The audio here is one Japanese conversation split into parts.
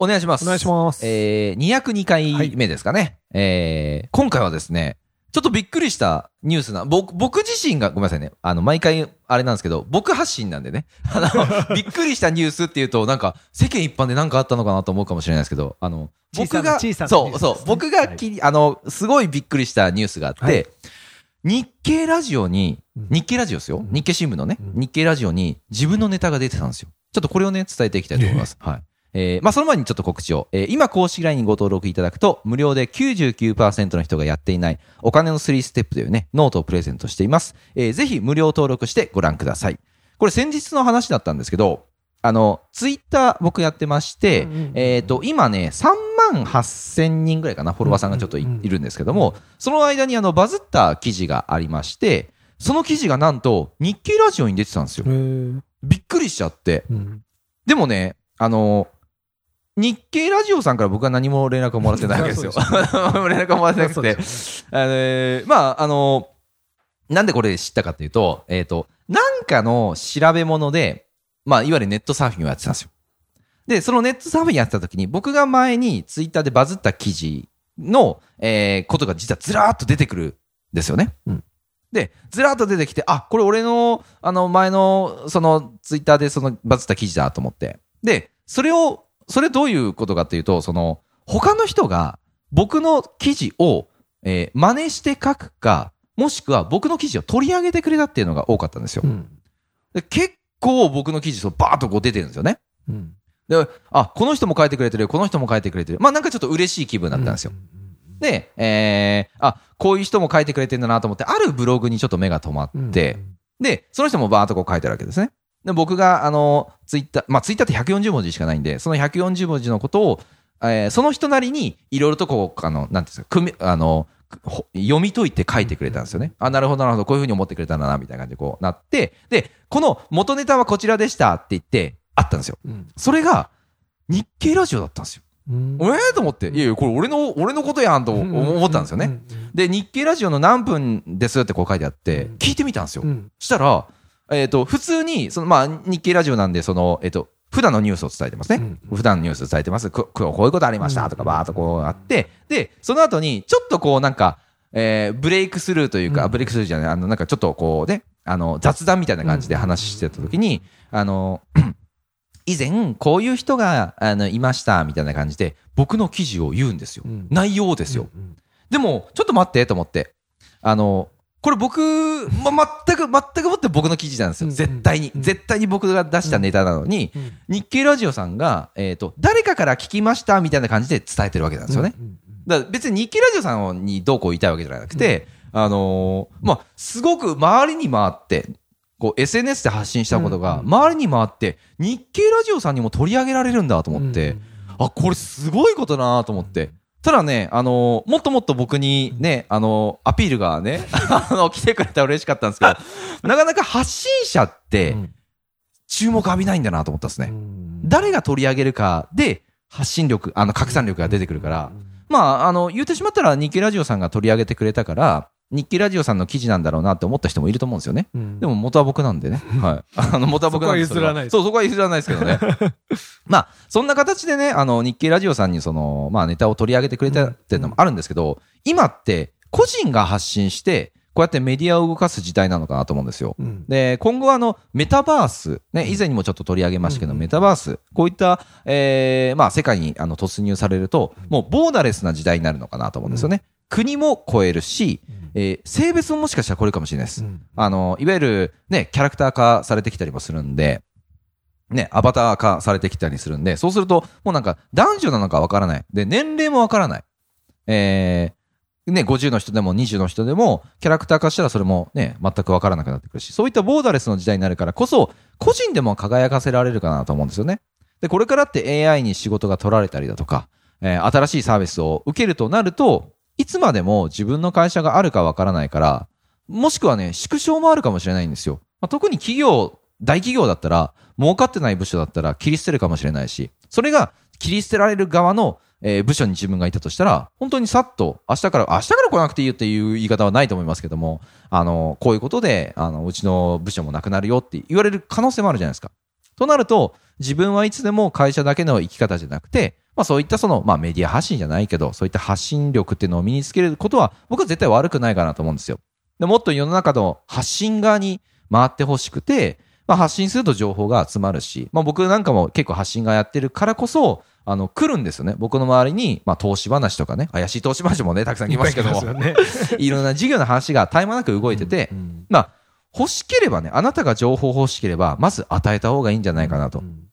お願いします。お願いしますえー、202回目ですかね。えー、今回はですね、ちょっとびっくりしたニュースな、僕、僕自身が、ごめんなさいね。あの、毎回、あれなんですけど、僕発信なんでね。あの、びっくりしたニュースっていうと、なんか、世間一般で何かあったのかなと思うかもしれないですけど、あの、僕が、小さなニそう、そう、僕がき、あの、すごいびっくりしたニュースがあって、はい日経ラジオに、うん日経ラジオですよ。日経新聞のね、うん日経ラジオに自分のネタが出てたんですよ。ちょっとこれをね、伝えていきたいと思います。はい。えーまあ、その前にちょっと告知を。えー今公式 LINE にご登録いただくと、無料で99%の人がやっていないお金の3ステップというね、ノートをプレゼントしています。えーぜひ無料登録してご覧ください。これ先日の話だったんですけど、あの、ツイッター僕やってまして、うんうんうんえっ、と、今ね、3万8000人ぐらいかな、フォロワーさんがちょっとい,、うんうんうんるんですけども、その間にあの、バズった記事がありまして、その記事がなんと、日経ラジオに出てたんですよびっくりしちゃって。うんでもね、あの、日経ラジオさんから僕は何も連絡をもらってないわけですよ。そう 連絡をもらってなくてあのーまあ、あのなんでこれ知ったかっていうと、えっ、と、なんかの調べ物で、まあ、いわゆるネットサーフィンをやってたんですよ。で、そのネットサーフィンやってた時に、僕が前にツイッターでバズった記事の、えーことが実はずらーっと出てくるんですよね。うんで、ずらーっと出てきて、あ、これ俺の、あの、前の、その、ツイッターでそのバズった記事だと思って。で、それを、それどういうことかっていうと、その、他の人が僕の記事を、えー真似して書くか、もしくは僕の記事を取り上げてくれたっていうのが多かったんですよ。うんで結構僕の記事、そうバーッとこう出てるんですよね。うんで、あ、この人も書いてくれてる、この人も書いてくれてる。まあなんかちょっと嬉しい気分だったんですよ。で、えー、あ、こういう人も書いてくれてんだなと思って、あるブログにちょっと目が止まうんって、で、その人もバーッとこう書いてるわけですね。で、僕が、あの、ツイッター、まあツイッターって140文字しかないんで、その140文字のことを、えーその人なりに、いろいろとこう、あの、なんていうんですか、あの、ほ読み解いて書いてくれたんですよね。あ、なるほど、なるほど、こういうふうに思ってくれたんだな、みたいな感じでこうなって、で、この元ネタはこちらでしたって言って、あったんですよ。うんそれが、日経ラジオだったんですよ。うんええと思って、いやいや、これ俺の、俺のことやんと思ったんですよね。で、日経ラジオの何分ですってこう書いてあってうん、聞いてみたんですよう。んしたら、えっ、と、普通に、その、まあ、日経ラジオなんで、その、えっ、と、普段のニュースを伝えてますね。うん普段のニュースを伝えてます。こここういうことありましたとか、うんバーっとこうあって、で、その後に、ちょっとこう、なんか、えーブレイクスルーというか、うんブレイクスルーじゃない、あの、なんかちょっとこうね、あの、雑談みたいな感じで話してた時に、あの、以前、こういう人が、あの、いました、みたいな感じで、僕の記事を言うんですよ。うん内容ですよ。うんでも、ちょっと待ってと思って。あの、これ僕、ま、全く、全くもって僕の記事なんですよ。うん絶対に。うん絶対に僕が出したネタなのに、うん日経ラジオさんが、えっ、と、誰かから聞きましたみたいな感じで伝えてるわけなんですよね。だから別に日経ラジオさんにどうこう言いたいわけじゃなくて、あのーまあ、すごく周りに回って、こう SNS で発信したことがうん周りに回って、日経ラジオさんにも取り上げられるんだと思って、あ、これすごいことだなと思って。ただね、あのーもっともっと僕にね、あのーアピールがね、あの、来てくれたら嬉しかったんですけど、なかなか発信者ってうん。注目浴びないんだなと思ったんですね。うん。誰が取り上げるかで発信力、あの、拡散力が出てくるから、まあ、あの、言ってしまったら日経ラジオさんが取り上げてくれたから、日経ラジオさんの記事なんだろうなって思った人もいると思うんですよね。うんでも元は僕なんでね。はい。あの、元は僕なんでそこは譲らないそう、そこは譲らないですけどね。まあ、そんな形でね、あの、日経ラジオさんにその、まあ、ネタを取り上げてくれたっていうのもあるんですけど、今って個人が発信して、こうやってメディアを動かす時代なのかなと思うんですよ。うんで、今後はあの、メタバース、ね、以前にもちょっと取り上げましたけど、うんメタバース、こういった、えーまあ、世界にあの突入されると、もうボーダレスな時代になるのかなと思うんですよね。国も超えるし、えー性別ももしかしたらこれかもしれないです。うんあの、いわゆるね、キャラクター化されてきたりもするんで、ね、アバター化されてきたりするんで、そうすると、もうなんか男女なのかわからない。で、年齢もわからない。えー、ね、50の人でも20の人でも、キャラクター化したらそれもね、全くわからなくなってくるし、そういったボーダレスの時代になるからこそ、個人でも輝かせられるかなと思うんですよね。で、これからって AI に仕事が取られたりだとか、えー新しいサービスを受けるとなると、いつまでも自分の会社があるかわからないから、もしくはね、縮小もあるかもしれないんですよ。まあ、特に企業、大企業だったら、儲かってない部署だったら切り捨てるかもしれないし、それが切り捨てられる側の、えー部署に自分がいたとしたら、本当にさっと、明日から、明日から来なくていいよっていう言い方はないと思いますけども、あの、こういうことで、あの、うちの部署もなくなるよって言われる可能性もあるじゃないですか。となると、自分はいつでも会社だけの生き方じゃなくて、まあそういったその、まあメディア発信じゃないけど、そういった発信力っていうのを身につけることは、僕は絶対悪くないかなと思うんですよ。でもっと世の中の発信側に回ってほしくて、まあ発信すると情報が集まるし、まあ僕なんかも結構発信がやってるからこそ、あの、来るんですよね。僕の周りに、まあ投資話とかね、怪しい投資話もね、たくさん来ますけども、よね。いろんな事業の話が絶え間なく動いてて、うんまあ、欲しければね、あなたが情報欲しければ、まず与えた方がいいんじゃないかなとう。ん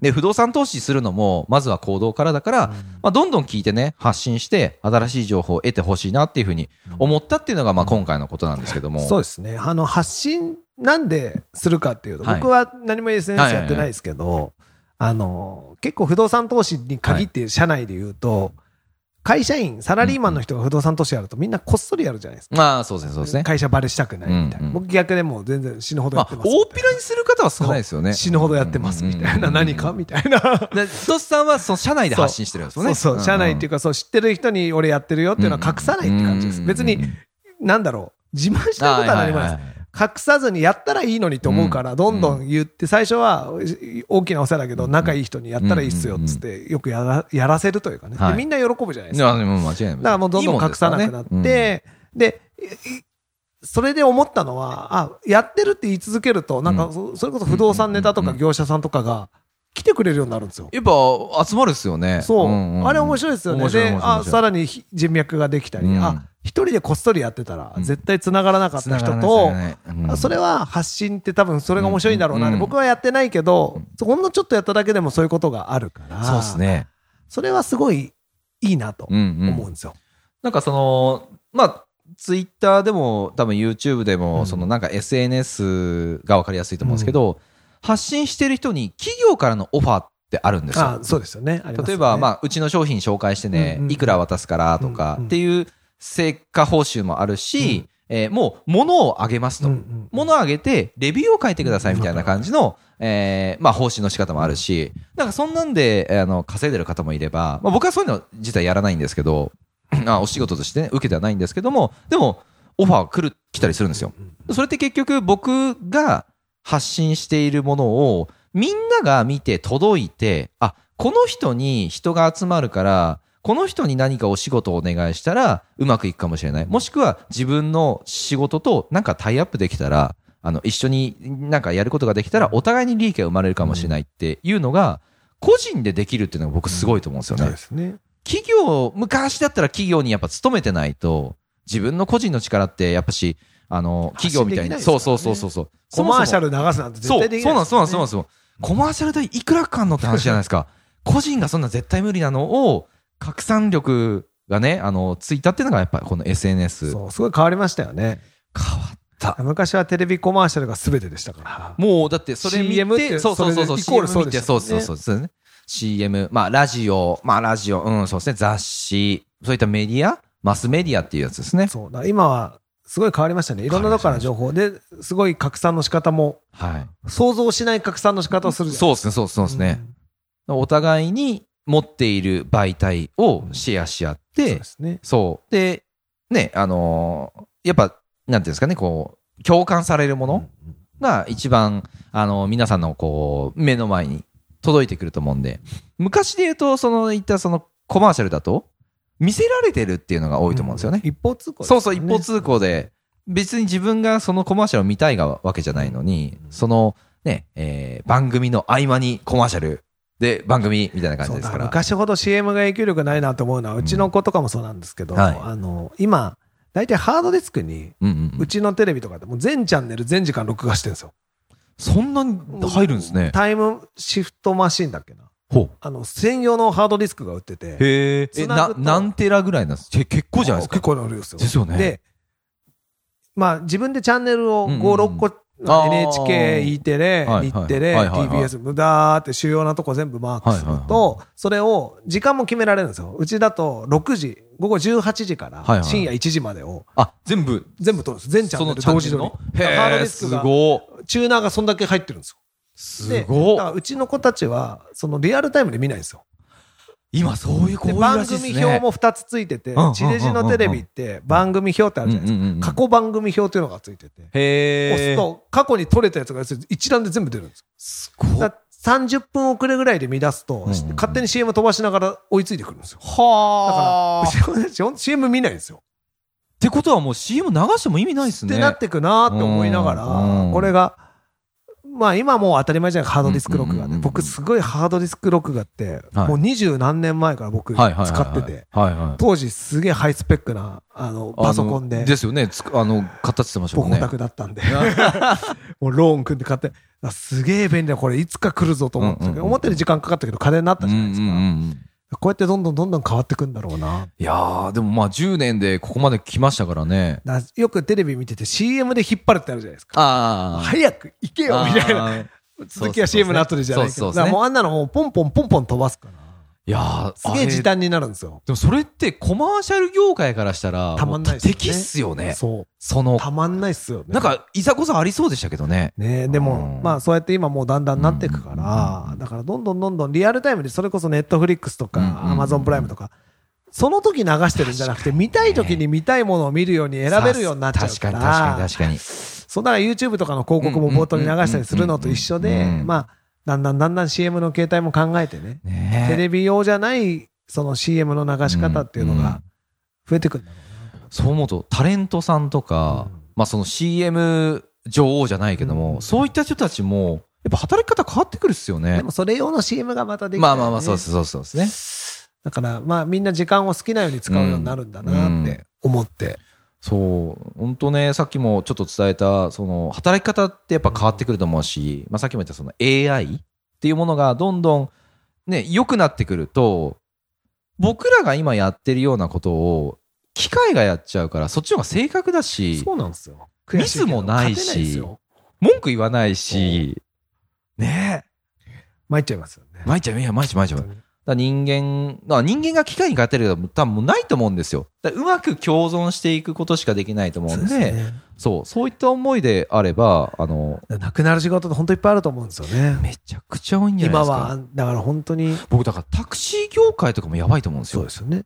で、不動産投資するのも、まずは行動からだから、まあ、どんどん聞いてね、発信して、新しい情報を得てほしいなっていうふうに思ったっていうのが、まあ、今回のことなんですけども。そうですね。あの、発信なんでするかっていうと、はい。僕は何も SNS やってないですけど、あの、結構不動産投資に限って社内で言うと、会社員、サラリーマンの人が不動産投資やるとみんなこっそりやるじゃないですか。まあ、そうですね、そうですね。会社バレしたくないみたいな。僕逆でもう全然死ぬほどやまあって、ます。大っぴらにする方は少ないですよね。死ぬほどやってますみたいな。何かみたいな。で、トスさんは、その、社内で発信してるんですよね。そうそう、社内っていうか、か、そう、知ってる人に俺やってるよっていうのは隠さないって感じです。別に、なんだろう、自慢したいことは何もないです。隠さずにやったらいいのにと思うから、うん。どんどん言って、最初は大きなお世話だけど、仲いい人にやったらいいっすよっつって、よくやらやらせるというかね。はい。でみんな喜ぶじゃないでいすか。だからもうどんどん隠さなくなって、で、それで思ったのは、あ、やってるって言い続けると、なんかそ、それこそ不動産ネタとか業者さんとかが来てくれるようになるんですよ。やっぱ、集まるっすよね。そう、あれ面白いですよね。であ、さらにひ人脈ができたり、うん。あ、一人でこっそりやってたら、うん。絶対繋がらなかった人とそれは発信って多分それが面白いんだろうな、うん。僕はやってないけど、ほんのちょっとやっただけでもそういうことがあるから、そうですね。それはすごいいいなとうんうん。思うんですよ。なんかその、まあ、ツイッターでも、多分 YouTube でも、うん。そのなんか SNS が分かりやすいと思うんですけど、発信してる人に企業からのオファーってあるんですよ。あそうですよね。よね。例えば、まあ、うちの商品紹介してね、うんうん。いくら渡すからとかうんうん。っていう成果報酬もあるし、えーもう物をあげますと。うんうん物をあげて、レビューを書いてくださいみたいな感じの、えーまあ、報酬の仕方もあるし、なんかそんなんで、あの、稼いでる方もいれば、まあ、僕はそういうの自体やらないんですけど、あお仕事としてね、受けてはないんですけども、でも、オファー来る、来たりするんですよ。それって結局僕が発信しているものをみんなが見て届いて、あ、この人に人が集まるから、この人に何かお仕事をお願いしたらうまくいくかもしれない。もしくは自分の仕事となんかタイアップできたら、あの、一緒になんかやることができたらお互いに利益が生まれるかもしれないっていうのが、個人でできるっていうのが僕すごいと思うんですよね。そうですね。企業、昔だったら企業にやっぱ勤めてないと、自分の個人の力ってやっぱし、あの、企業みたいに、発信できないですからねそうそうそうそうそう。コマーシャルル流すなんて絶そう対できそうなんです、そうなんです。そうなんですよ。コマーシャル代いくらかかんのって話じゃないですか。個人がそんな絶対無理なのを、拡散力がね、あの、ついたっていうのがやっぱこの SNS。そう、すごい変わりましたよね。変わった。昔はテレビコマーシャルが全てでしたから。もうだってそれ見 CM ってて、そうそうそうそう、それでイコール CM 見て、そそううでそうそうそうですね。CM、まあラジオ、まあラジオ、うん、そうですね、雑誌、そういったメディア、マスメディアっていうやつですね。そう。だから今は、すごい変わりましたね。いろんなとこからの情報で、すごい拡散の仕方も、はい。想像しない拡散の仕方をするじゃん。そうですね、そうそうですね。お互いに持っている媒体をシェアし合っうん。そうね。そう。で、ね、あのーやっぱ、なんていうんですかね、こう、共感されるものが一番、あの皆さんのこう、目の前に届いてくると思うんで、昔で言うと、その、言ったそのコマーシャルだと、見せられてるっていうのが多いと思うんですよね。一方通行ねそうそう、一方通行で、別に自分がそのコマーシャルを見たいがわけじゃないのに、そのね、えー番組の合間にコマーシャルで番組みたいな感じですから。昔ほど CM が影響力ないなと思うのは、うちの子とかもそうなんですけど、はいあの、今、大体ハードディスクに、うんうんう。うんちのテレビとかでもう全チャンネル全時間録画してるんですよ。そんなに入るんですね。タイムシフトマシンだっけな。ほう。あの、専用のハードディスクが売ってて。へえ。何テラぐらいなんですけ結構じゃないですか？結構な量ですよ。ですよねで、まあ自分でチャンネルを5、うんうんうん6個、NHK、E テレ、はい日テレ、TBS、無駄って主要なとこ全部マークすると、それを時間も決められるんですよ。うちだと6時午後18時から深夜1時までを。あ、全部、全部撮るんです。全チャンネル同時の。ハードディスクが、ごチューナーがそんだけ入ってるんですよ。すでごだからうちの子たちは、そのリアルタイムで見ないんですよ。今そういう子多いらしいですね。組表も2つついてて地デジのテレビって番組表ってあるじゃないですか。過去番組表っていうのがついてて。へえ。押すと、過去に撮れたやつが一覧で全部出るんですよ。すごい。だから30分遅れぐらいで見出すと、勝手に CM 飛ばしながら追いついてくるんですよ。だはあ。から、うちの CM 見ないんですよ。ってことはもう CM 流しても意味ないですね。ってなってくなーって思いながうんら、これが、まあ今もう当たり前じゃないハードディスク録画ね。僕すごいハードディスク録画って、はいもう二十何年前から僕使ってて。当時すげえハイスペックな、あの、パソコンで、ですよね。つくあの、買ったってましたもんね。ボコタクだったんで、もうローン組んで買って、あすげえ便利だ、これいつか来るぞと思ってたけど、思ったより時間かかったけど金になったじゃないですか。こうやってどんどんどんどん変わってくんだろうな。いやー、でもまあ10年でここまで来ましたからね。だよくテレビ見てて CM で引っ張るってあるじゃないですか。ああ。早く行けよみたいな。な。続きは CM の後でじゃないけど。そうそうそうそうだからもうあんなのもうポンポンポンポン飛ばすから。いやー、すげえ時短。短になるんですよ。でもそれってコマーシャル業界からしたら、たまんないですよね敵っすよね。そ。そうの、たまんないっすよね。なんか、いざこざありそうでしたけどね。ねでもう、んまあそうやって今もうだんだんなっていくかうら、だからどんどんどんどんリアルタイムでそれこそネットフリックスとかうんうんアマゾンプライムとか、その時流してるんじゃなくて、見たい時に見たいものを見るように選べるようになっちゃうから。確かに確かに確かに。そうだから YouTube とかの広告も冒頭に流したりするのと一緒でうんうんうんう、んまあ、だんだんだんだん CM の形態も考えてね、ねテレビ用じゃない、その CM の流し方っていうのが増えてくるんだろそう思うと、タレントさんとか、うんまあその CM 女王じゃないけども、うんそういった人たちも、やっぱ働き方変わってくるっすよ。ねでも。それ用の CM がまたできたらねまあまあまあ、そうです、そうそうですね。だから、まあみんな時間を好きなように使うようになるんだなって思って。そう、本当ね、さっきもちょっと伝えた、その、働き方ってやっぱ変わってくると思うし、まあさっきも言ったその AI っていうものがどんどんね、良くなってくると、僕らが今やってるようなことを、機械がやっちゃうから、そっちの方が正確だし、そうなんですよ。ミスもないし文句言わないし、ね参っちゃいますよねえ。。毎日、いや、毎日、毎日。だから人間、だ人間が機械に変えてるけど、多分もうないと思うんですよ。うまく共存していくことしかできないと思うんで、そうねそう、そういった思いであれば、あの、なくなる仕事って本当いっぱいあると思うんですよね。めちゃくちゃ多いんじゃないですか。今は、だから本当に、僕、だからタクシー業界とかもやばいと思うんですよそうで。すよね。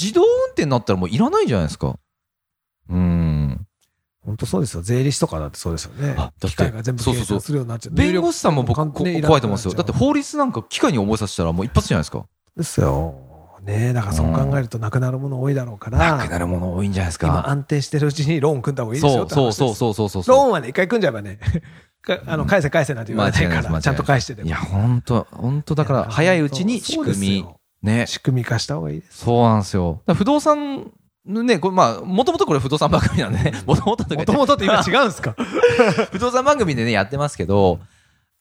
自動運転になったらもういらないじゃないですか。うーん。本当そうですよ。税理士とかだってそうですよねあだって。機械が全部計そうそうそう算するようになっちゃう。弁護士さんも僕、怖いと思うんですよ。だってね法律なんか機械に覚えさせたらもう一発じゃないですか。ですよ。ねえだからそう考えるとなくなるもの多いだろうから、なくなるもの多いんじゃないです今か。安定してるうちにローン組んだ方がいいですよそうそうそうそうそうそう。ローンはね、一回組んじゃえばね、かあの、返せ返せなんて言われないから、ちゃんと返してでもいや、本当本当だから、早いうちに仕組みね。仕組み化した方がいいです。そうなんですよ。不動産のね、これまあ、もともとこれ不動産番組なんでね、もともともともとって今違うんですか？不動産番組でね、やってますけど、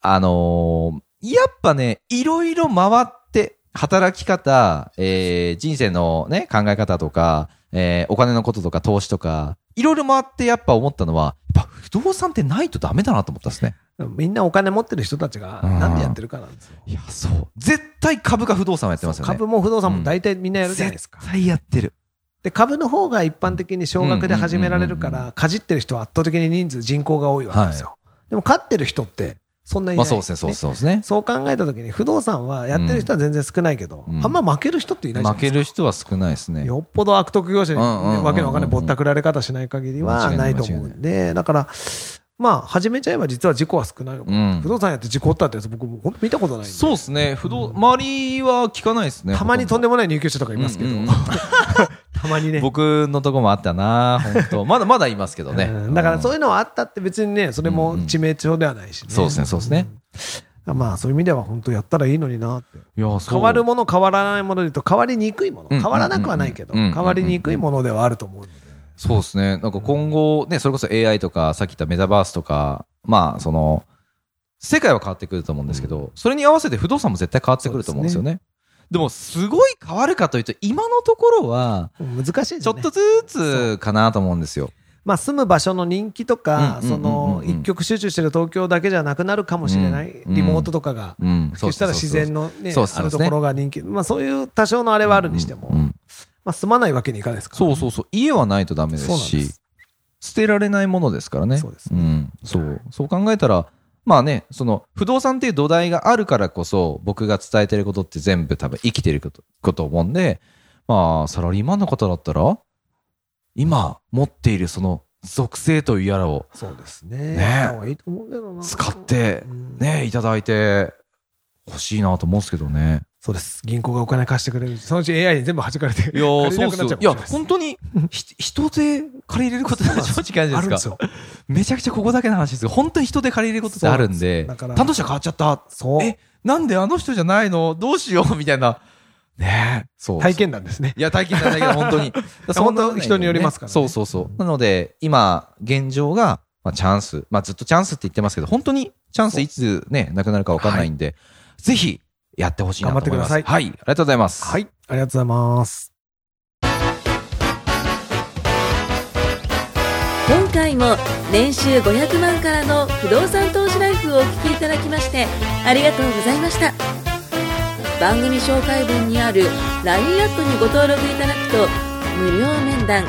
あのーやっぱね、いろいろ回って、働き方、えー人生のね、考え方とか、えーお金のこととか投資とか、いろいろ回ってやっぱ思ったのは、やっぱ不動産ってないとダメだなと思ったんですね。みんなお金持ってる人たちがうんなんでやってるかなんですよ。いや、そう。絶対株か不動産はやってますよね。株も不動産も大体みんなやるじゃないですか。絶対やってる。で、株の方が一般的に少額で始められるかうんうんうんら、かじってる人は圧倒的に人数、人口が多いわけですよ。でも、勝ってる人って、そんなにいない。まあそうですね、そうですね。そう考えたときに、不動産はやってる人は全然少ないけど、うんあんま負ける人っていないじゃないですか。負ける人は少ないですね。よっぽど悪徳業者に、ねうんうんうんうんわけのわかんないぼったくられ方しない限りはなないいと思うんで、だから、まあ、始めちゃえば実は事故は少ないのかなうん不動産やって事故ったってやつ、僕、本当見たことない。そうですね。不動、周りは聞かないですね。たまにとんででもない入居者とかいますけど、うんうん たまにね。僕のとこもあったな、本当 まだまだいますけどね。うんだからそういいうのはあったって別にね、それも致命傷ではないしね。そうですねそうですねうん。まあそういう意味では本当やったらいいのになって。変わるもの変わらないもので言うと変わりにくいもの。うん変わらなくはないけど、うんうん変わりにくいものではあると思うので。そうですね。なんか今後、ね、それこそ AI とか、さっき言ったメタバースとか、まあ、その、世界は変わってくると思うんですけど、それに合わせて不動産も絶対変わってくると思うんですよね。でも、すごい変わるかというと、今のところは、難しいですね。ちょっとずつかなと思うんですよ。まあ住む場所の人気とか、うんその一極集中してる東京だけじゃなくなるかもしれない。うんリモートとかが。うん。そしたら自然のね、あるところが人気。まあそういう多少のあれはあるにしても。まあ、住まないわけにいかないですから、そうそうそう家はないとダメですしす捨てられないものですからねそうですねん、そうそう考えたらまあねその不動産っていう土台があるからこそ僕が伝えてることって全部多分生きてることこと思うんでまあサラリーマンの方だったら今持っているその属性というやらをそうですね。ねやった方がいいと思うけどな。使ってうんねいただいて欲しいなと思うんですけどねそうです。銀行がお金貸してくれるしそのうち AI に全部弾かれて。いやー借りれなくなっちゃうかもしれいやないです本当にひ 人で借りれることって正直あるじゃないですか。めちゃくちゃここだけの話ですけど、本当に人で借りれることってあるんで、担当者変わっちゃった。そう。え、なんであの人じゃないの？どうしよう？みたいな。ねえ。そう。体験談ですね。いや、体験なんだけど、本当に。本当人によりますからねそうそうそう。なので、今、現状が、まあ、チャンス。まあ、ずっとチャンスって言ってますけど、本当にチャンスいつね、なくなるか分かんないんで、ぜひ、やってほしいなと思います。頑張ってくださいはい。ありがとうございます。はい。ありがとうございます。今回も年収500万からの不動産投資ライフをお聞きいただきましてありがとうございました番組紹介文にある LINE アットにご登録いただくと無料面談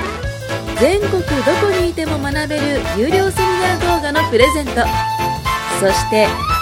全国どこにいても学べる有料セミナー動画のプレゼントそして